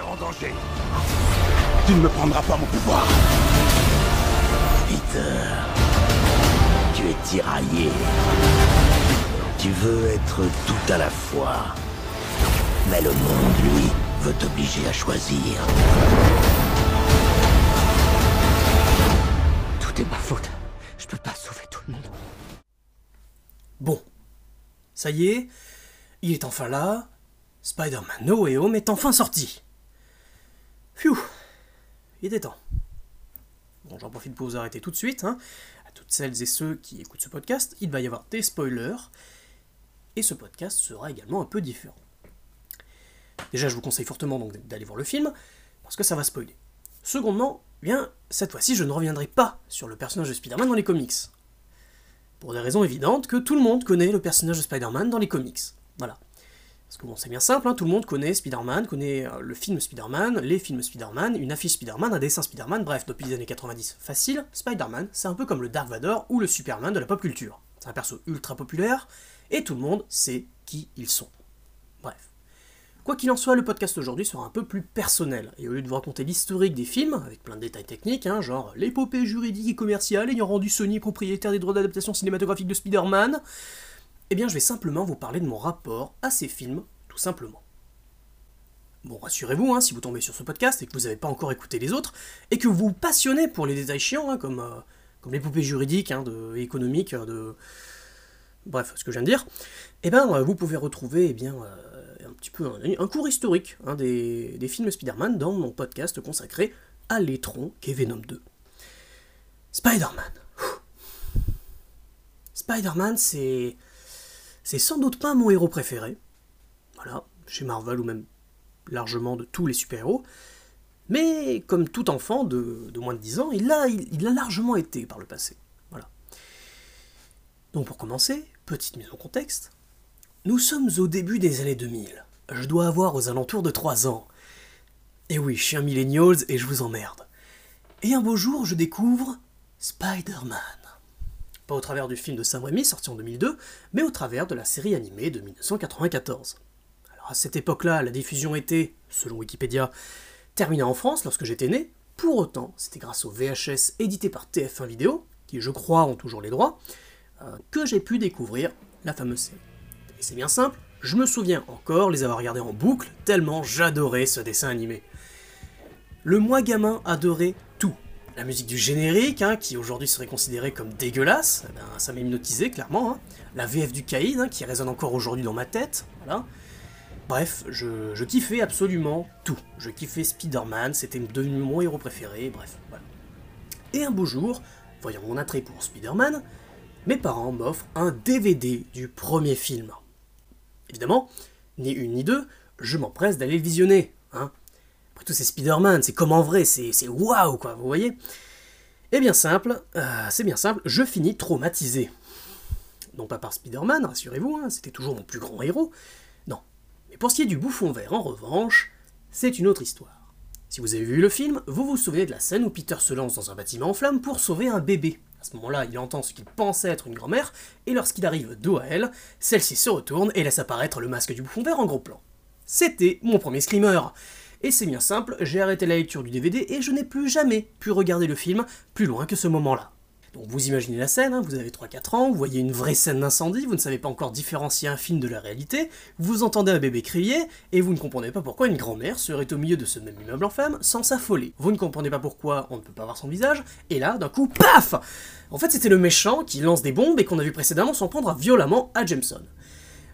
En danger. Tu ne me prendras pas mon pouvoir. Peter, tu es tiraillé. Tu veux être tout à la fois. Mais le monde, lui, veut t'obliger à choisir. Tout est ma faute. Je peux pas sauver tout le monde. Bon. Ça y est, il est enfin là. Spider-Man No Home est enfin sorti. Phew. Il était temps. Bon, j'en profite pour vous arrêter tout de suite. Hein. À toutes celles et ceux qui écoutent ce podcast, il va y avoir des spoilers. Et ce podcast sera également un peu différent. Déjà, je vous conseille fortement d'aller voir le film, parce que ça va spoiler. Secondement, eh bien, cette fois-ci, je ne reviendrai pas sur le personnage de Spider-Man dans les comics. Pour des raisons évidentes que tout le monde connaît le personnage de Spider-Man dans les comics. Voilà. Parce que bon, c'est bien simple, hein, tout le monde connaît Spider-Man, connaît euh, le film Spider-Man, les films Spider-Man, une affiche Spider-Man, un dessin Spider-Man, bref, depuis les années 90. Facile, Spider-Man, c'est un peu comme le Dark Vador ou le Superman de la pop culture. C'est un perso ultra populaire, et tout le monde sait qui ils sont. Bref. Quoi qu'il en soit, le podcast aujourd'hui sera un peu plus personnel, et au lieu de vous raconter l'historique des films, avec plein de détails techniques, hein, genre l'épopée juridique et commerciale ayant rendu Sony propriétaire des droits d'adaptation cinématographique de Spider-Man, eh bien je vais simplement vous parler de mon rapport à ces films, tout simplement. Bon, rassurez-vous, hein, si vous tombez sur ce podcast et que vous n'avez pas encore écouté les autres, et que vous passionnez pour les détails chiants, hein, comme, euh, comme l'épopée juridique, hein, de, et économique, euh, de... Bref, ce que je viens de dire, eh ben, euh, vous pouvez retrouver eh bien, un petit peu un, cours historique hein, des, des films Spider-Man dans mon podcast consacré à l'étron qu'est Venom 2. Spider-Man. Spider-Man, c'est c'est sans doute pas mon héros préféré. Voilà, chez Marvel ou même largement de tous les super-héros. Mais comme tout enfant de, moins de 10 ans, il l'a largement été par le passé. Voilà. Donc pour commencer, petite mise en contexte. Nous sommes au début des années 2000. Je dois avoir aux alentours de 3 ans. Et oui, je suis un millennials et je vous emmerde. Et un beau jour, je découvre Spider-Man. Pas au travers du film de Sam Raimi sorti en 2002, mais au travers de la série animée de 1994. Alors à cette époque-là, la diffusion était, selon Wikipédia, terminée en France lorsque j'étais né. Pour autant, c'était grâce au VHS édité par TF1 Vidéo, qui je crois ont toujours les droits, euh, que j'ai pu découvrir la fameuse série. Et c'est bien simple, je me souviens encore les avoir regardés en boucle, tellement j'adorais ce dessin animé. Le moi gamin adorait. La musique du générique, hein, qui aujourd'hui serait considérée comme dégueulasse, eh ben, ça m'a hypnotisé clairement. hein. La VF du Caïd, hein, qui résonne encore aujourd'hui dans ma tête. Bref, je, je kiffais absolument tout. Je kiffais Spider-Man, c'était devenu mon héros préféré, bref, voilà. Et un beau jour, voyant mon attrait pour Spider-Man, mes parents m'offrent un DVD du premier film. Évidemment, ni une ni deux, je m'empresse d'aller le visionner. Après tout, c'est Spider-Man, c'est comme en vrai, c'est waouh, quoi, vous voyez Et bien simple, euh, c'est bien simple, je finis traumatisé. Non pas par Spider-Man, rassurez-vous, hein, c'était toujours mon plus grand héros. Non. Mais pour ce qui est du bouffon vert, en revanche, c'est une autre histoire. Si vous avez vu le film, vous vous souvenez de la scène où Peter se lance dans un bâtiment en flammes pour sauver un bébé. À ce moment-là, il entend ce qu'il pensait être une grand-mère, et lorsqu'il arrive dos à elle, celle-ci se retourne et laisse apparaître le masque du bouffon vert en gros plan. C'était mon premier screamer. Et c'est bien simple, j'ai arrêté la lecture du DVD et je n'ai plus jamais pu regarder le film plus loin que ce moment-là. Donc vous imaginez la scène, hein, vous avez 3-4 ans, vous voyez une vraie scène d'incendie, vous ne savez pas encore différencier un film de la réalité, vous entendez un bébé crier, et vous ne comprenez pas pourquoi une grand-mère serait au milieu de ce même immeuble en flammes sans s'affoler. Vous ne comprenez pas pourquoi on ne peut pas voir son visage, et là, d'un coup, paf En fait, c'était le méchant qui lance des bombes et qu'on a vu précédemment s'en prendre violemment à Jameson.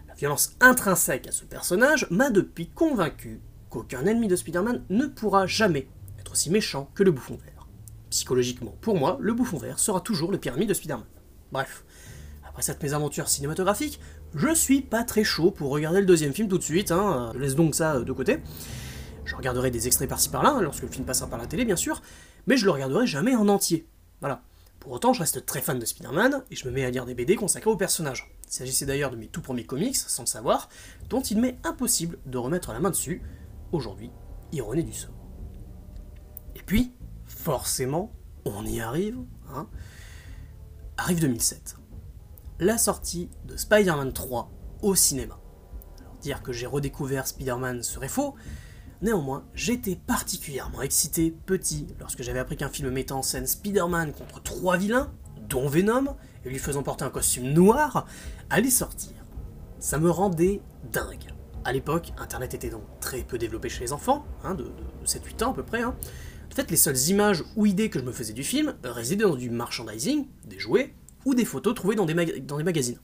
La violence intrinsèque à ce personnage m'a depuis convaincu qu'aucun ennemi de Spider-Man ne pourra jamais être aussi méchant que le bouffon vert. Psychologiquement, pour moi, le bouffon vert sera toujours le pire ennemi de Spider-Man. Bref, après cette mésaventure cinématographique, je suis pas très chaud pour regarder le deuxième film tout de suite, hein, euh, laisse donc ça euh, de côté. Je regarderai des extraits par-ci par-là, hein, lorsque le film passera par la télé bien sûr, mais je le regarderai jamais en entier. Voilà. Pour autant, je reste très fan de Spider-Man, et je me mets à lire des BD consacrés au personnage. Il s'agissait d'ailleurs de mes tout premiers comics, sans le savoir, dont il m'est impossible de remettre la main dessus, aujourd'hui, ironie du sort. Et puis, forcément, on y arrive, hein, arrive 2007. La sortie de Spider-Man 3 au cinéma. Alors, dire que j'ai redécouvert Spider-Man serait faux. Néanmoins, j'étais particulièrement excité petit lorsque j'avais appris qu'un film mettant en scène Spider-Man contre trois vilains, dont Venom, et lui faisant porter un costume noir, allait sortir. Ça me rendait dingue. À l'époque, Internet était donc très peu développé chez les enfants, hein, de, 7-8 ans à peu près. Hein. En fait, les seules images ou idées que je me faisais du film résidaient dans du merchandising, des jouets, ou des photos trouvées dans des, magazines.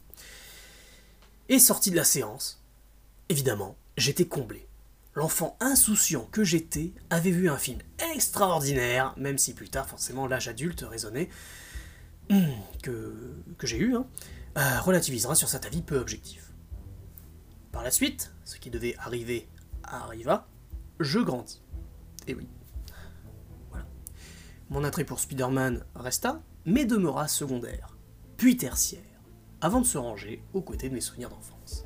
Et sorti de la séance, évidemment, j'étais comblé. L'enfant insouciant que j'étais avait vu un film extraordinaire, même si plus tard, forcément, l'âge adulte raisonnait, hmm, que, que j'ai eu, hein, euh, relativisera sur cet avis peu objectif. Par la suite, ce qui devait arriver arriva, je grandis. Et oui. Voilà. Mon attrait pour Spider-Man resta, mais demeura secondaire, puis tertiaire, avant de se ranger aux côtés de mes souvenirs d'enfance.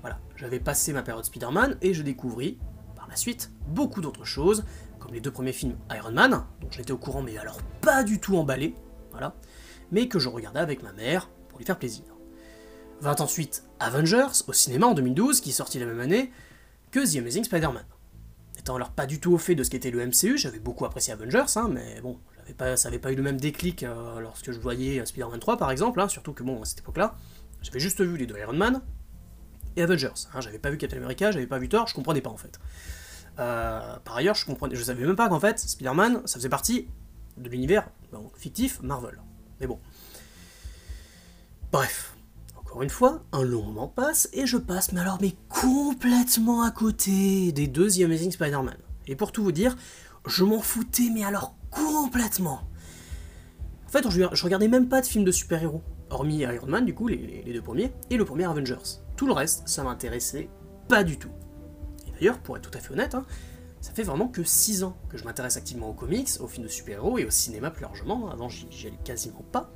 Voilà, j'avais passé ma période Spider-Man et je découvris, par la suite, beaucoup d'autres choses, comme les deux premiers films Iron Man, dont j'étais au courant mais alors pas du tout emballé, voilà, mais que je regardais avec ma mère pour lui faire plaisir. Vint ensuite Avengers au cinéma en 2012, qui sortit la même année que The Amazing Spider-Man. N'étant alors pas du tout au fait de ce qu'était le MCU, j'avais beaucoup apprécié Avengers, hein, mais bon, ça n'avait pas eu le même déclic euh, lorsque je voyais Spider-Man 3 par exemple, hein, surtout que bon, à cette époque-là, j'avais juste vu les deux Iron Man, et Avengers. Hein, j'avais pas vu Captain America, j'avais pas vu Thor, je comprenais pas en fait. Euh, par ailleurs, je comprenais, je savais même pas qu'en fait, Spider-Man, ça faisait partie de l'univers fictif Marvel. Mais bon. Bref. Encore une fois, un long moment passe et je passe, mais alors, mais complètement à côté des deux The Amazing Spider-Man. Et pour tout vous dire, je m'en foutais, mais alors complètement. En fait, je regardais même pas de films de super-héros, hormis Iron Man, du coup, les, deux premiers, et le premier Avengers. Tout le reste, ça m'intéressait pas du tout. Et d'ailleurs, pour être tout à fait honnête, hein, ça fait vraiment que 6 ans que je m'intéresse activement aux comics, aux films de super-héros et au cinéma plus largement, avant j'y allais quasiment pas.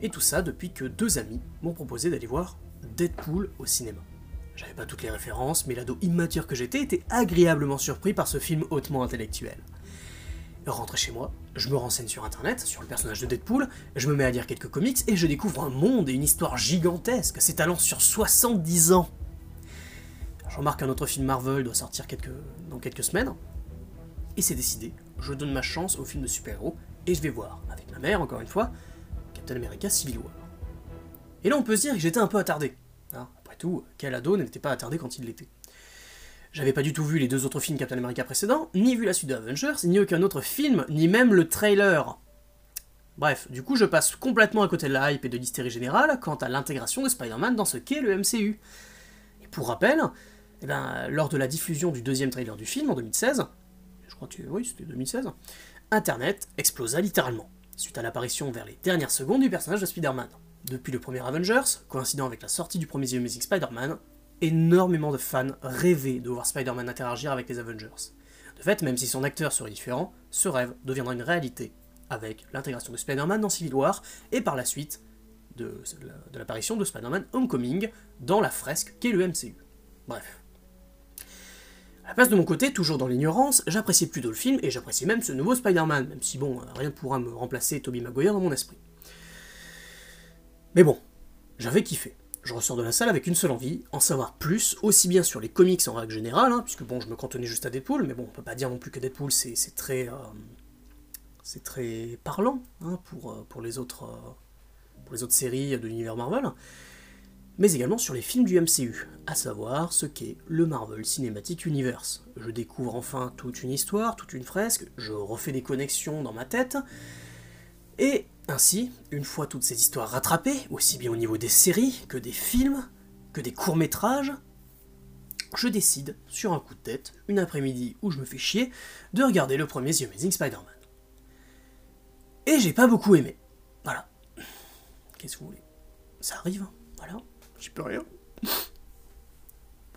Et tout ça depuis que deux amis m'ont proposé d'aller voir Deadpool au cinéma. J'avais pas toutes les références, mais l'ado immature que j'étais était agréablement surpris par ce film hautement intellectuel. Rentré chez moi, je me renseigne sur internet, sur le personnage de Deadpool, je me mets à lire quelques comics et je découvre un monde et une histoire gigantesque s'étalant sur 70 ans. Je remarque qu'un autre film Marvel doit sortir dans quelques semaines, et c'est décidé, je donne ma chance au film de super-héros et je vais voir, avec ma mère encore une fois, Captain America Civil War. Et là on peut se dire que j'étais un peu attardé. Hein. Après tout, quel ado n'était pas attardé quand il l'était? J'avais pas du tout vu les deux autres films Captain America précédents, ni vu la suite de Avengers, ni aucun autre film, ni même le trailer. Bref, du coup je passe complètement à côté de la hype et de l'hystérie générale quant à l'intégration de Spider-Man dans ce qu'est le MCU. Et pour rappel, eh ben, lors de la diffusion du deuxième trailer du film en 2016, je crois que oui c'était 2016, Internet explosa littéralement, suite à l'apparition vers les dernières secondes du personnage de Spider-Man. Depuis le premier Avengers, coïncidant avec la sortie du premier The Amazing Spider-Man, énormément de fans rêvaient de voir Spider-Man interagir avec les Avengers. De fait, même si son acteur serait différent, ce rêve deviendra une réalité avec l'intégration de Spider-Man dans Civil War et par la suite de, l'apparition de Spider-Man Homecoming dans la fresque qu'est le MCU. Bref. La place de mon côté, toujours dans l'ignorance, j'appréciais plutôt le film et j'appréciais même ce nouveau Spider-Man, même si bon, rien ne pourra me remplacer Tobey Maguire dans mon esprit. Mais bon, j'avais kiffé. Je ressors de la salle avec une seule envie, en savoir plus, aussi bien sur les comics en règle générale, hein, puisque bon, je me cantonnais juste à Deadpool, mais bon, on peut pas dire non plus que Deadpool c'est très, euh, c'est très parlant hein, pour, euh, pour, les autres, euh, pour les autres séries de l'univers Marvel, mais également sur les films du MCU, à savoir ce qu'est le Marvel Cinematic Universe. Je découvre enfin toute une histoire, toute une fresque, je refais des connexions dans ma tête, et ainsi, une fois toutes ces histoires rattrapées, aussi bien au niveau des séries que des films, que des courts-métrages, je décide, sur un coup de tête, une après-midi où je me fais chier, de regarder le premier The Amazing Spider-Man. Et j'ai pas beaucoup aimé. Voilà. Qu'est-ce que vous voulez? Ça arrive, hein? voilà. J'y peux rien.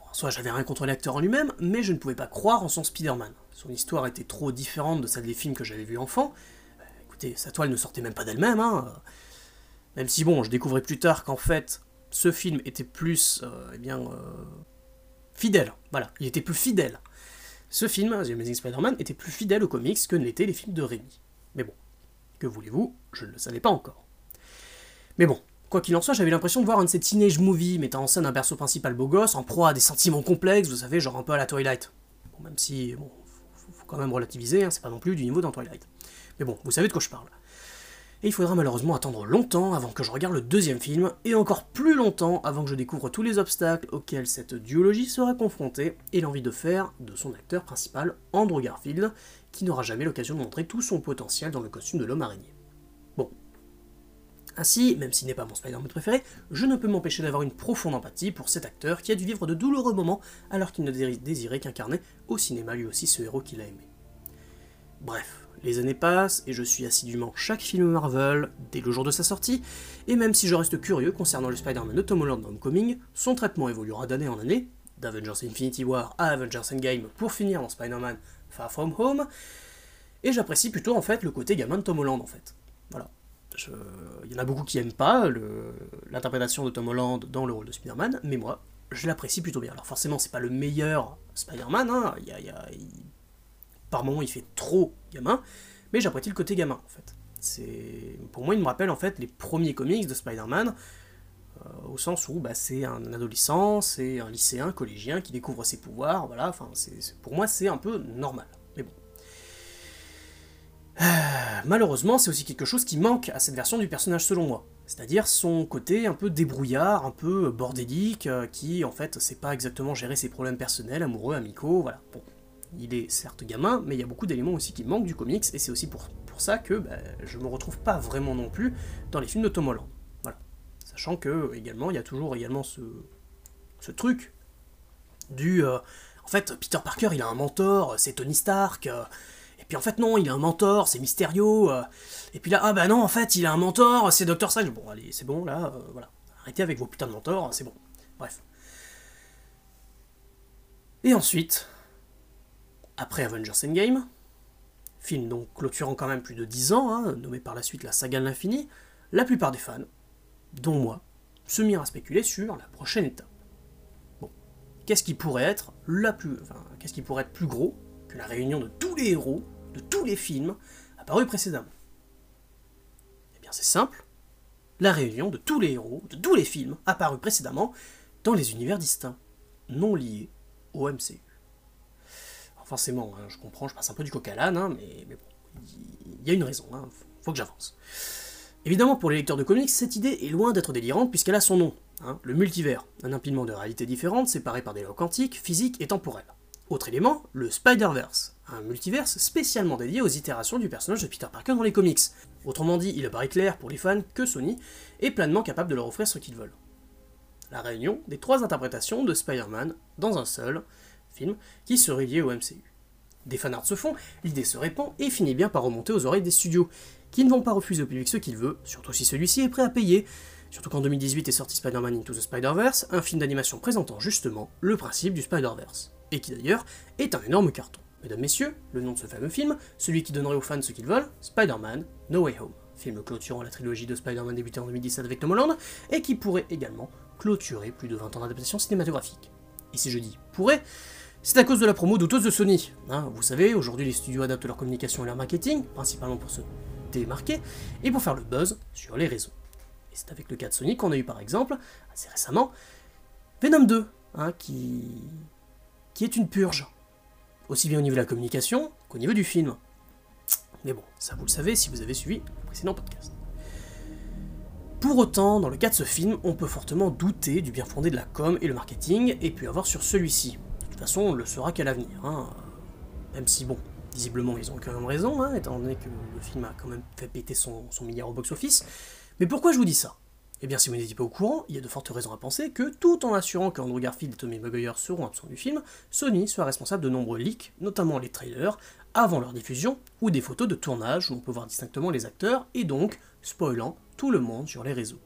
En soi, j'avais rien contre l'acteur en lui-même, mais je ne pouvais pas croire en son Spider-Man. Son histoire était trop différente de celle des films que j'avais vus enfant, sa toile ne sortait même pas d'elle-même. Hein. Même si bon, je découvrais plus tard qu'en fait, ce film était plus, euh, eh bien, euh, fidèle. Voilà, il était plus fidèle. Ce film, The Amazing Spider-Man, était plus fidèle aux comics que ne l'étaient les films de Rémi. Mais bon, que voulez-vous, je ne le savais pas encore. Mais bon, quoi qu'il en soit, j'avais l'impression de voir un de ces teenage movies mettant en scène un perso principal beau gosse, en proie à des sentiments complexes, vous savez, genre un peu à la Twilight. même si, bon, faut, quand même relativiser, hein, c'est pas non plus du niveau dans Twilight. Mais bon, vous savez de quoi je parle. Et il faudra malheureusement attendre longtemps avant que je regarde le deuxième film, et encore plus longtemps avant que je découvre tous les obstacles auxquels cette duologie sera confrontée, et l'envie de faire de son acteur principal, Andrew Garfield, qui n'aura jamais l'occasion de montrer tout son potentiel dans le costume de l'homme araignée. Ainsi, même s'il n'est pas mon Spider-Man préféré, je ne peux m'empêcher d'avoir une profonde empathie pour cet acteur qui a dû vivre de douloureux moments alors qu'il ne désirait qu'incarner au cinéma lui aussi ce héros qu'il a aimé. Bref, les années passent et je suis assidûment chaque film Marvel dès le jour de sa sortie, et même si je reste curieux concernant le Spider-Man de Tom Holland dans Homecoming, son traitement évoluera d'année en année, d'Avengers Infinity War à Avengers Endgame pour finir dans Spider-Man Far From Home, et j'apprécie plutôt en fait le côté gamin de Tom Holland en fait. Voilà. Il y en a beaucoup qui aiment pas l'interprétation de Tom Holland dans le rôle de Spider-Man, mais moi, je l'apprécie plutôt bien. Alors forcément, c'est pas le meilleur Spider-Man, hein. par moments il fait trop gamin, mais j'apprécie le côté gamin en fait. C'est pour moi il me rappelle en fait les premiers comics de Spider-Man euh, au sens où bah, c'est un adolescent, c'est un lycéen, collégien qui découvre ses pouvoirs, voilà. Enfin pour moi c'est un peu normal. Euh, malheureusement, c'est aussi quelque chose qui manque à cette version du personnage selon moi. C'est-à-dire son côté un peu débrouillard, un peu bordélique, euh, qui en fait sait pas exactement gérer ses problèmes personnels, amoureux, amicaux, voilà. Bon, il est certes gamin, mais il y a beaucoup d'éléments aussi qui manquent du comics, et c'est aussi pour, ça que bah, je me retrouve pas vraiment non plus dans les films de Tom Holland. Voilà. Sachant que, également, il y a toujours également ce, truc du... Euh, en fait, Peter Parker, il a un mentor, c'est Tony Stark, euh, puis en fait, non, il a un mentor, c'est Mysterio, euh, et puis là, ah bah non, en fait, il a un mentor, c'est Doctor Strange. Bon, allez, c'est bon, là, voilà. Arrêtez avec vos putains de mentors, c'est bon. Bref. Et ensuite, après Avengers Endgame, film donc clôturant quand même plus de 10 ans, hein, nommé par la suite la saga de l'infini, la plupart des fans, dont moi, se mirent à spéculer sur la prochaine étape. Bon, qu'est-ce qui pourrait être la plus, enfin, qu'est-ce qui pourrait être plus gros que la réunion de tous les héros de tous les films apparus précédemment Eh bien, c'est simple, la réunion de tous les héros de tous les films apparus précédemment dans les univers distincts, non liés au MCU forcément, hein, je comprends, je passe un peu du coq à l'âne, hein, mais, bon, il y a une raison, hein, faut que j'avance. Évidemment, pour les lecteurs de comics, cette idée est loin d'être délirante puisqu'elle a son nom, le multivers, un empilement de réalités différentes séparées par des lois quantiques, physiques et temporelles. Autre élément, le Spider-Verse, un multiverse spécialement dédié aux itérations du personnage de Peter Parker dans les comics. Autrement dit, il apparaît clair pour les fans que Sony est pleinement capable de leur offrir ce qu'ils veulent. La réunion des trois interprétations de Spider-Man dans un seul, film qui serait lié au MCU. Des fanarts se font, l'idée se répand et finit bien par remonter aux oreilles des studios, qui ne vont pas refuser au public ce qu'il veut, surtout si celui-ci est prêt à payer. Surtout qu'en 2018 est sorti Spider-Man Into the Spider-Verse, un film d'animation présentant justement le principe du Spider-Verse, et qui d'ailleurs est un énorme carton. Mesdames, Messieurs, le nom de ce fameux film, celui qui donnerait aux fans ce qu'ils veulent, Spider-Man No Way Home, film clôturant la trilogie de Spider-Man débutée en 2017 avec Tom Holland, et qui pourrait également clôturer plus de 20 ans d'adaptation cinématographique. Et si je dis pourrait, c'est à cause de la promo douteuse de Sony. Hein, vous savez, aujourd'hui les studios adaptent leur communication et leur marketing, principalement pour se démarquer, et pour faire le buzz sur les réseaux. Et c'est avec le cas de Sony qu'on a eu par exemple, assez récemment, Venom 2, hein, qui... qui est une purge. Aussi bien au niveau de la communication qu'au niveau du film. Mais bon, ça vous le savez si vous avez suivi le précédent podcast. Pour autant, dans le cas de ce film, on peut fortement douter du bien fondé de la com et le marketing, et puis avoir sur celui-ci. De toute façon, on le saura qu'à l'avenir. Hein. Même si, bon, visiblement, ils ont quand même raison, hein, étant donné que le film a quand même fait péter son, milliard au box-office. Mais pourquoi je vous dis ça? Eh bien, si vous n'étiez pas au courant, il y a de fortes raisons à penser que, tout en assurant qu'Andrew Garfield et Tommy Maguire seront absents du film, Sony soit responsable de nombreux leaks, notamment les trailers, avant leur diffusion, ou des photos de tournage où on peut voir distinctement les acteurs, et donc spoilant tout le monde sur les réseaux.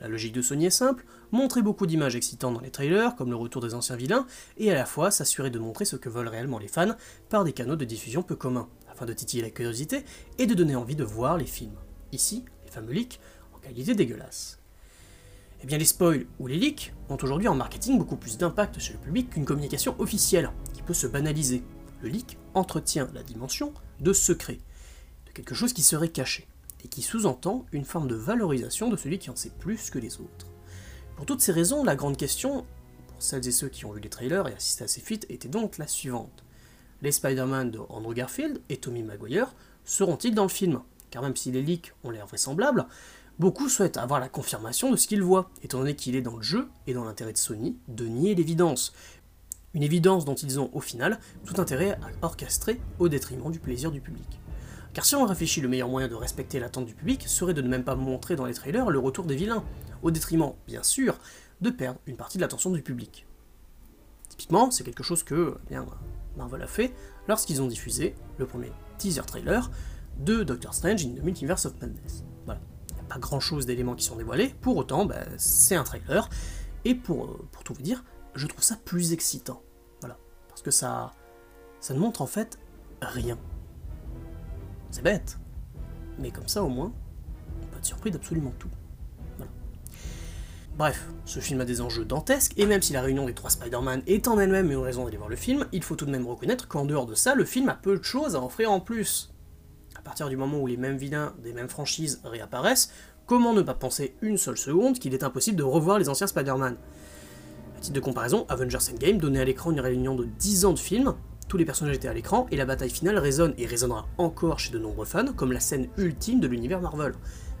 La logique de Sony est simple, montrer beaucoup d'images excitantes dans les trailers, comme le retour des anciens vilains, et à la fois s'assurer de montrer ce que veulent réellement les fans par des canaux de diffusion peu communs, afin de titiller la curiosité et de donner envie de voir les films. Ici, les fameux leaks, en qualité dégueulasse. Eh bien les spoils ou les leaks ont aujourd'hui en marketing beaucoup plus d'impact chez le public qu'une communication officielle, qui peut se banaliser. Le leak entretient la dimension de secret, de quelque chose qui serait caché et qui sous-entend une forme de valorisation de celui qui en sait plus que les autres. Pour toutes ces raisons, la grande question, pour celles et ceux qui ont vu les trailers et assisté à ces fuites, était donc la suivante. les Spider-Man de Andrew Garfield et Tommy Maguire seront-ils dans le film? Car même si les leaks ont l'air vraisemblables, beaucoup souhaitent avoir la confirmation de ce qu'ils voient, étant donné qu'il est dans le jeu et dans l'intérêt de Sony de nier l'évidence. Une évidence dont ils ont, au final, tout intérêt à orchestrer au détriment du plaisir du public. Car si on réfléchit, le meilleur moyen de respecter l'attente du public serait de ne même pas montrer dans les trailers le retour des vilains, au détriment, bien sûr, de perdre une partie de l'attention du public. Typiquement, c'est quelque chose que eh bien, Marvel a fait lorsqu'ils ont diffusé le premier teaser trailer de Doctor Strange in the Multiverse of Madness. Voilà. Pas grand chose d'éléments qui sont dévoilés, pour autant, bah, c'est un trailer, et pour, euh, pour tout vous dire, je trouve ça plus excitant. Voilà. Parce que ça, ça ne montre en fait rien. C'est bête. Mais comme ça, au moins, on peut être surpris d'absolument tout. Bref, ce film a des enjeux dantesques, et même si la réunion des trois Spider-Man est en elle-même une raison d'aller voir le film, il faut tout de même reconnaître qu'en dehors de ça, le film a peu de choses à offrir en plus. À partir du moment où les mêmes vilains des mêmes franchises réapparaissent, comment ne pas penser une seule seconde qu'il est impossible de revoir les anciens Spider-Man? À titre de comparaison, Avengers Endgame donnait à l'écran une réunion de 10 ans de films, tous les personnages étaient à l'écran, et la bataille finale résonne et résonnera encore chez de nombreux fans comme la scène ultime de l'univers Marvel.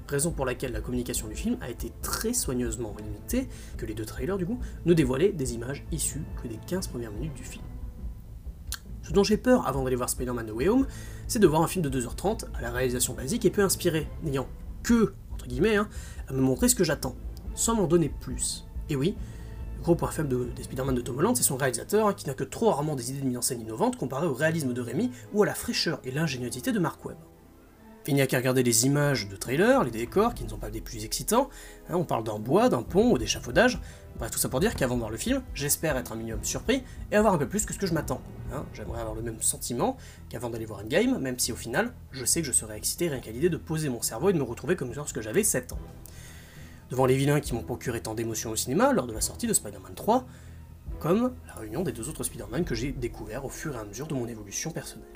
Raison pour laquelle la communication du film a été très soigneusement limitée, que les deux trailers du coup ne dévoilaient des images issues que des 15 premières minutes du film. Ce dont j'ai peur avant d'aller voir Spider-Man No Way Home, c'est de voir un film de 2h30 à la réalisation basique et peu inspiré, n'ayant que, entre guillemets, hein, à me montrer ce que j'attends, sans m'en donner plus. Et oui, le gros point faible de, Spider-Man de Tom Holland, c'est son réalisateur, hein, qui n'a que trop rarement des idées de mise en scène innovantes comparées au réalisme de Rémi ou à la fraîcheur et l'ingéniosité de Mark Webb. Il n'y a qu'à regarder les images de trailer, les décors, qui ne sont pas des plus excitants, hein, on parle d'un bois, d'un pont ou d'échafaudage, bref tout ça pour dire qu'avant de voir le film, j'espère être un minimum surpris et avoir un peu plus que ce que je m'attends. Hein. J'aimerais avoir le même sentiment qu'avant d'aller voir Endgame, même si au final, je sais que je serais excité rien qu'à l'idée de poser mon cerveau et de me retrouver comme lorsque j'avais 7 ans. Devant les vilains qui m'ont procuré tant d'émotions au cinéma lors de la sortie de Spider-Man 3, comme la réunion des deux autres Spider-Man que j'ai découvert au fur et à mesure de mon évolution personnelle.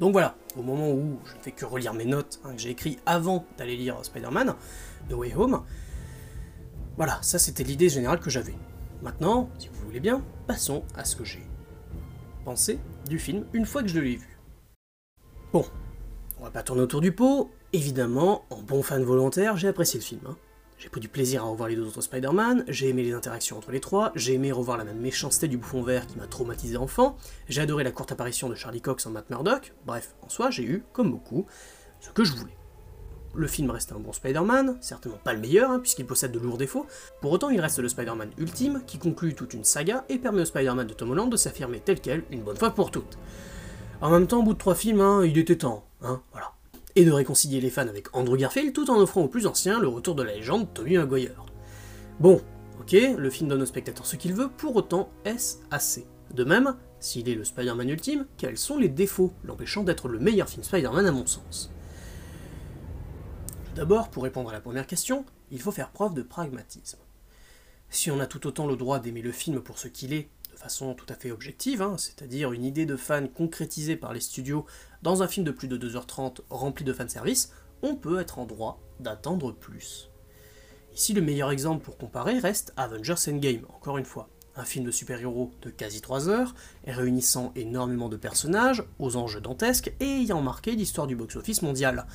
Donc voilà, au moment où je ne fais que relire mes notes hein, que j'ai écrites avant d'aller lire Spider-Man, The Way Home, voilà, ça c'était l'idée générale que j'avais. Maintenant, si vous voulez bien, passons à ce que j'ai pensé du film une fois que je l'ai vu. Bon, on va pas tourner autour du pot, évidemment, en bon fan volontaire, j'ai apprécié le film. Hein. J'ai pris du plaisir à revoir les deux autres Spider-Man, j'ai aimé les interactions entre les trois, j'ai aimé revoir la même méchanceté du bouffon vert qui m'a traumatisé enfant, j'ai adoré la courte apparition de Charlie Cox en Matt Murdock, bref, en soi, j'ai eu, comme beaucoup, ce que je voulais. Le film reste un bon Spider-Man, certainement pas le meilleur, hein, puisqu'il possède de lourds défauts, pour autant il reste le Spider-Man ultime, qui conclut toute une saga et permet au Spider-Man de Tom Holland de s'affirmer tel quel, une bonne fois pour toutes. En même temps, au bout de trois films, hein, il était temps, hein, voilà et de réconcilier les fans avec Andrew Garfield tout en offrant aux plus anciens le retour de la légende Tommy Maguire. Bon, ok, le film donne au spectateur ce qu'il veut, pour autant est-ce assez? De même, s'il est le Spider-Man ultime, quels sont les défauts l'empêchant d'être le meilleur film Spider-Man à mon sens? D'abord, pour répondre à la première question, il faut faire preuve de pragmatisme. Si on a tout autant le droit d'aimer le film pour ce qu'il est, de façon tout à fait objective, hein, c'est-à-dire une idée de fan concrétisée par les studios dans un film de plus de 2h30 rempli de fanservice, on peut être en droit d'attendre plus. Ici, le meilleur exemple pour comparer reste Avengers Endgame, encore une fois. Un film de super-héros de quasi 3 heures, réunissant énormément de personnages, aux enjeux dantesques et ayant marqué l'histoire du box-office mondial.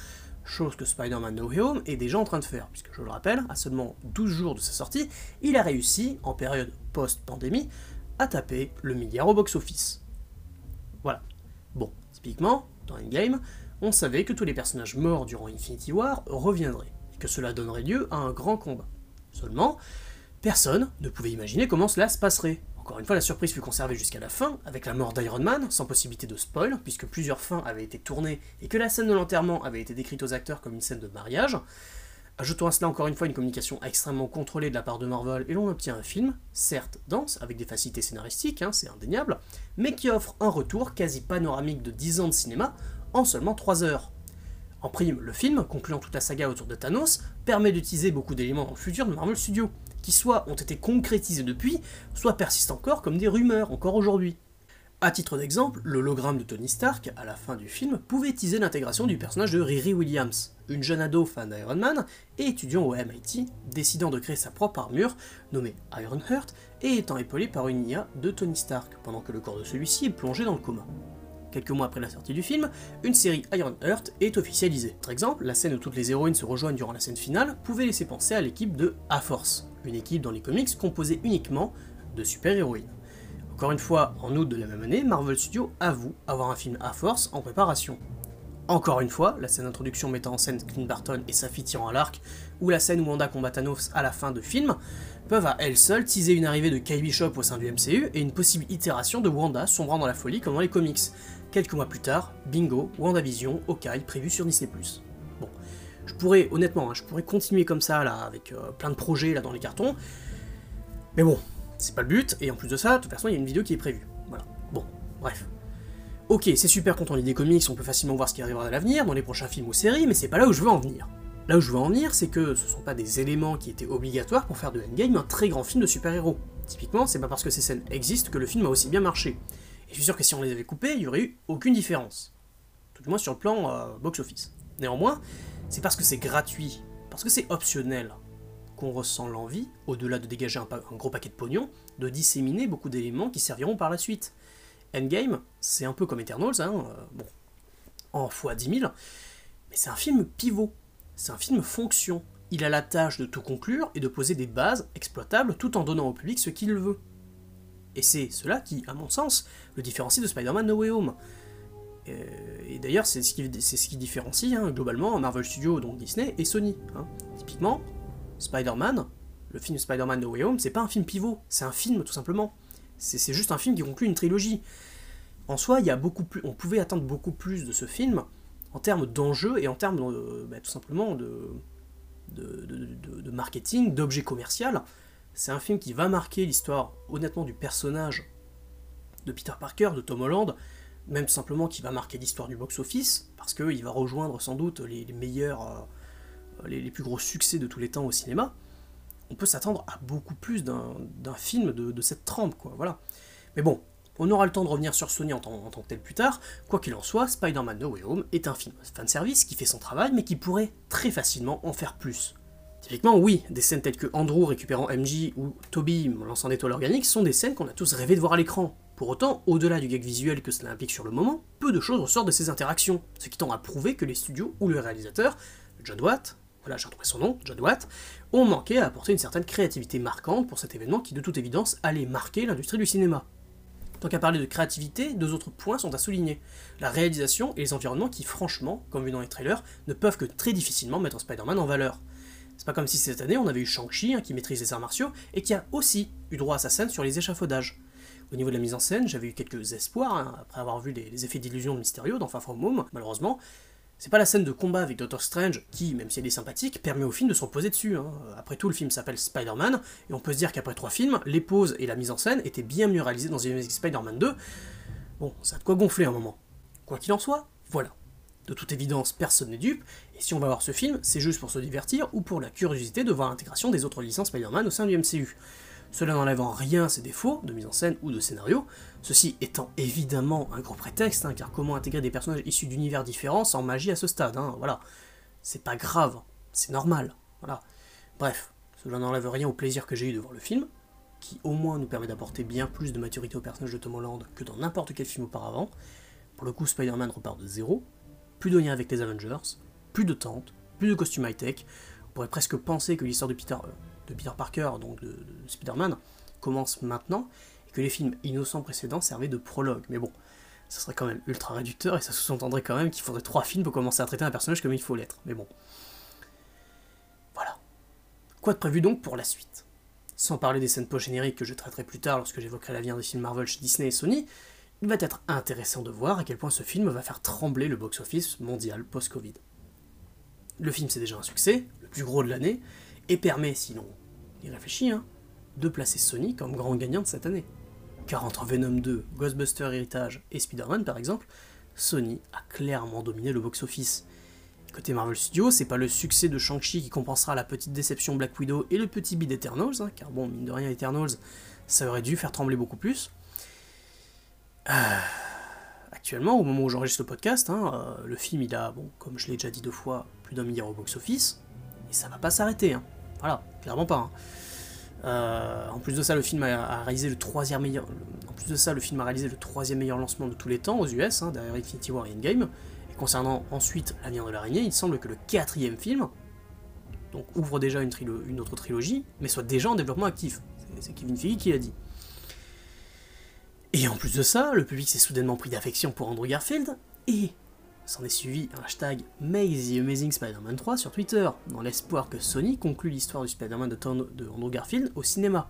Chose que Spider-Man No Home est déjà en train de faire, puisque je le rappelle, à seulement 12 jours de sa sortie, il a réussi, en période post-pandémie, à taper le milliard au box-office. Voilà. Bon, typiquement, dans Endgame, on savait que tous les personnages morts durant Infinity War reviendraient, et que cela donnerait lieu à un grand combat. Seulement, personne ne pouvait imaginer comment cela se passerait. Encore une fois, la surprise fut conservée jusqu'à la fin, avec la mort d'Iron Man, sans possibilité de spoil, puisque plusieurs fins avaient été tournées et que la scène de l'enterrement avait été décrite aux acteurs comme une scène de mariage. Ajoutons à cela encore une fois une communication extrêmement contrôlée de la part de Marvel et l'on obtient un film, certes dense, avec des facilités scénaristiques, hein, c'est indéniable, mais qui offre un retour quasi panoramique de 10 ans de cinéma en seulement 3 heures. En prime, le film, concluant toute la saga autour de Thanos, permet d'utiliser beaucoup d'éléments dans le futur de Marvel Studios, qui soit ont été concrétisés depuis, soit persistent encore comme des rumeurs encore aujourd'hui. À titre d'exemple, l'hologramme de Tony Stark, à la fin du film, pouvait teaser l'intégration du personnage de Riri Williams, une jeune ado fan d'Iron Man et étudiant au MIT, décidant de créer sa propre armure, nommée Ironheart, et étant épaulée par une IA de Tony Stark, pendant que le corps de celui-ci est plongé dans le coma. Quelques mois après la sortie du film, une série Ironheart est officialisée. Par exemple, la scène où toutes les héroïnes se rejoignent durant la scène finale pouvait laisser penser à l'équipe de A-Force, une équipe dans les comics composée uniquement de super-héroïnes. Encore une fois, en août de la même année, Marvel Studios avoue avoir un film à force en préparation. Encore une fois, la scène d'introduction mettant en scène Clint Barton et sa fille tirant à l'arc, ou la scène où Wanda combat Thanos à la fin de film, peuvent à elles seules teaser une arrivée de Kay Bishop au sein du MCU et une possible itération de Wanda sombrant dans la folie comme dans les comics. Quelques mois plus tard, bingo, WandaVision, Hawkeye, prévu sur Disney+. Bon, je pourrais, honnêtement, hein, je pourrais continuer comme ça, là, avec euh, plein de projets, là, dans les cartons, mais bon, c'est pas le but, et en plus de ça, de toute façon, il y a une vidéo qui est prévue. Voilà. Bon, bref. Ok, c'est super quand on lit des comics, on peut facilement voir ce qui arrivera à l'avenir, dans les prochains films ou séries, mais c'est pas là où je veux en venir. Là où je veux en venir, c'est que ce sont pas des éléments qui étaient obligatoires pour faire de Endgame un très grand film de super-héros. Typiquement, c'est pas parce que ces scènes existent que le film a aussi bien marché. Et je suis sûr que si on les avait coupées, il y aurait eu aucune différence. Tout du moins sur le plan euh, box-office. Néanmoins, c'est parce que c'est gratuit, parce que c'est optionnel, qu'on ressent l'envie, au-delà de dégager un, gros paquet de pognon, de disséminer beaucoup d'éléments qui serviront par la suite. Endgame, c'est un peu comme Eternals, hein, euh, bon, en fois 10 000, mais c'est un film pivot, c'est un film fonction. Il a la tâche de tout conclure et de poser des bases exploitables tout en donnant au public ce qu'il veut. Et c'est cela qui, à mon sens, le différencie de Spider-Man No Way Home. Euh, et d'ailleurs, c'est ce, qui différencie hein, globalement Marvel Studios, donc Disney, et Sony. Hein. Typiquement, Spider-Man, le film Spider-Man No Way Home, c'est pas un film pivot, c'est un film tout simplement. C'est juste un film qui conclut une trilogie. En soi, y a beaucoup plus, on pouvait attendre beaucoup plus de ce film en termes d'enjeux et en termes bah, tout simplement de, de, marketing, d'objet commercial. C'est un film qui va marquer l'histoire, honnêtement, du personnage de Peter Parker, de Tom Holland, même simplement qui va marquer l'histoire du box-office, parce qu'il va rejoindre sans doute les, meilleurs, euh, les, plus gros succès de tous les temps au cinéma. On peut s'attendre à beaucoup plus d'un film de, cette trempe, quoi, voilà. Mais bon, on aura le temps de revenir sur Sony en, tant que tel plus tard. Quoi qu'il en soit, Spider-Man No Way Home est un film fanservice qui fait son travail, mais qui pourrait très facilement en faire plus. Typiquement, oui, des scènes telles que Andrew récupérant MJ ou Toby lançant des toiles organiques sont des scènes qu'on a tous rêvé de voir à l'écran. Pour autant, au-delà du gag visuel que cela implique sur le moment, peu de choses ressortent de ces interactions, ce qui tend à prouver que les studios ou le réalisateur, John Watt, voilà j'ai retrouvé son nom, John Watt, ont manqué à apporter une certaine créativité marquante pour cet événement qui de toute évidence allait marquer l'industrie du cinéma. Tant qu'à parler de créativité, deux autres points sont à souligner. La réalisation et les environnements qui, franchement, comme vu dans les trailers, ne peuvent que très difficilement mettre Spider-Man en valeur. C'est pas comme si cette année on avait eu Shang-Chi hein, qui maîtrise les arts martiaux et qui a aussi eu droit à sa scène sur les échafaudages. Au niveau de la mise en scène, j'avais eu quelques espoirs hein, après avoir vu les, effets d'illusion de Mysterio dans Far From Home. Malheureusement, c'est pas la scène de combat avec Doctor Strange qui, même si elle est sympathique, permet au film de se reposer dessus. Hein. Après tout, le film s'appelle Spider-Man, et on peut se dire qu'après trois films, les poses et la mise en scène étaient bien mieux réalisées dans The Amazing Spider-Man 2. Bon, ça a de quoi gonfler un moment. Quoi qu'il en soit, voilà. De toute évidence, personne n'est dupe, et si on va voir ce film, c'est juste pour se divertir ou pour la curiosité de voir l'intégration des autres licences Spider-Man au sein du MCU. Cela n'enlève en rien ses défauts de mise en scène ou de scénario, ceci étant évidemment un gros prétexte, hein, car comment intégrer des personnages issus d'univers différents sans magie à ce stade, hein, voilà. C'est pas grave, c'est normal, voilà. Bref, cela n'enlève rien au plaisir que j'ai eu de voir le film, qui au moins nous permet d'apporter bien plus de maturité au personnage de Tom Holland que dans n'importe quel film auparavant. Pour le coup, Spider-Man repart de zéro, plus de lien avec les Avengers, plus de tentes, plus de costumes high-tech. On pourrait presque penser que l'histoire de Peter, euh, de Peter Parker, donc de, Spider-Man, commence maintenant, et que les films innocents précédents servaient de prologue. Mais bon, ça serait quand même ultra réducteur, et ça sous-entendrait quand même qu'il faudrait trois films pour commencer à traiter un personnage comme il faut l'être. Mais bon. Voilà. Quoi de prévu donc pour la suite? Sans parler des scènes post-génériques que je traiterai plus tard lorsque j'évoquerai l'avenir des films Marvel chez Disney et Sony, il va être intéressant de voir à quel point ce film va faire trembler le box-office mondial post-Covid. Le film c'est déjà un succès, le plus gros de l'année, et permet, si l'on y réfléchit, hein, de placer Sony comme grand gagnant de cette année. Car entre Venom 2, Ghostbuster Heritage et Spider-Man par exemple, Sony a clairement dominé le box-office. Côté Marvel Studios, c'est pas le succès de Shang-Chi qui compensera la petite déception Black Widow et le petit bid Eternals, hein, car bon, mine de rien, Eternals, ça aurait dû faire trembler beaucoup plus. Actuellement, au moment où j'enregistre le podcast, hein, euh, le film il a, bon, comme je l'ai déjà dit deux fois, plus d'un milliard au box-office, et ça va pas s'arrêter. Hein. Voilà, clairement pas. Hein. Euh, en plus de ça, le film a, réalisé le troisième meilleur. En plus de ça, le film a réalisé le troisième meilleur lancement de tous les temps aux US, derrière Infinity War et Endgame. Et concernant ensuite l'avenir de l'araignée, il semble que le quatrième film, donc ouvre déjà une, une autre trilogie, mais soit déjà en développement actif. C'est Kevin Feige qui l'a dit. Et en plus de ça, le public s'est soudainement pris d'affection pour Andrew Garfield, et s'en est suivi un hashtag Make Amazing Spider-Man 3 sur Twitter, dans l'espoir que Sony conclue l'histoire du Spider-Man de, de Andrew Garfield au cinéma.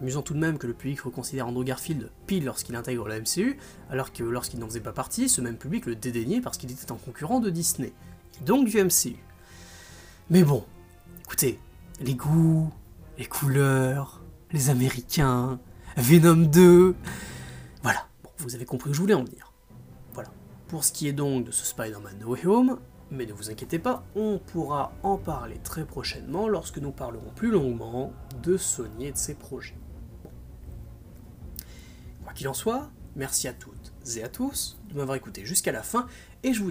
Amusant tout de même que le public reconsidère Andrew Garfield pile lorsqu'il intègre la MCU, alors que lorsqu'il n'en faisait pas partie, ce même public le dédaignait parce qu'il était un concurrent de Disney, et donc du MCU. Mais bon, écoutez, les goûts, les couleurs, les Américains, Venom 2. Voilà, vous avez compris où je voulais en venir. Voilà. Pour ce qui est donc de ce Spider-Man No Way Home, mais ne vous inquiétez pas, on pourra en parler très prochainement lorsque nous parlerons plus longuement de Sony et de ses projets. Quoi qu'il en soit, merci à toutes et à tous de m'avoir écouté jusqu'à la fin, et je vous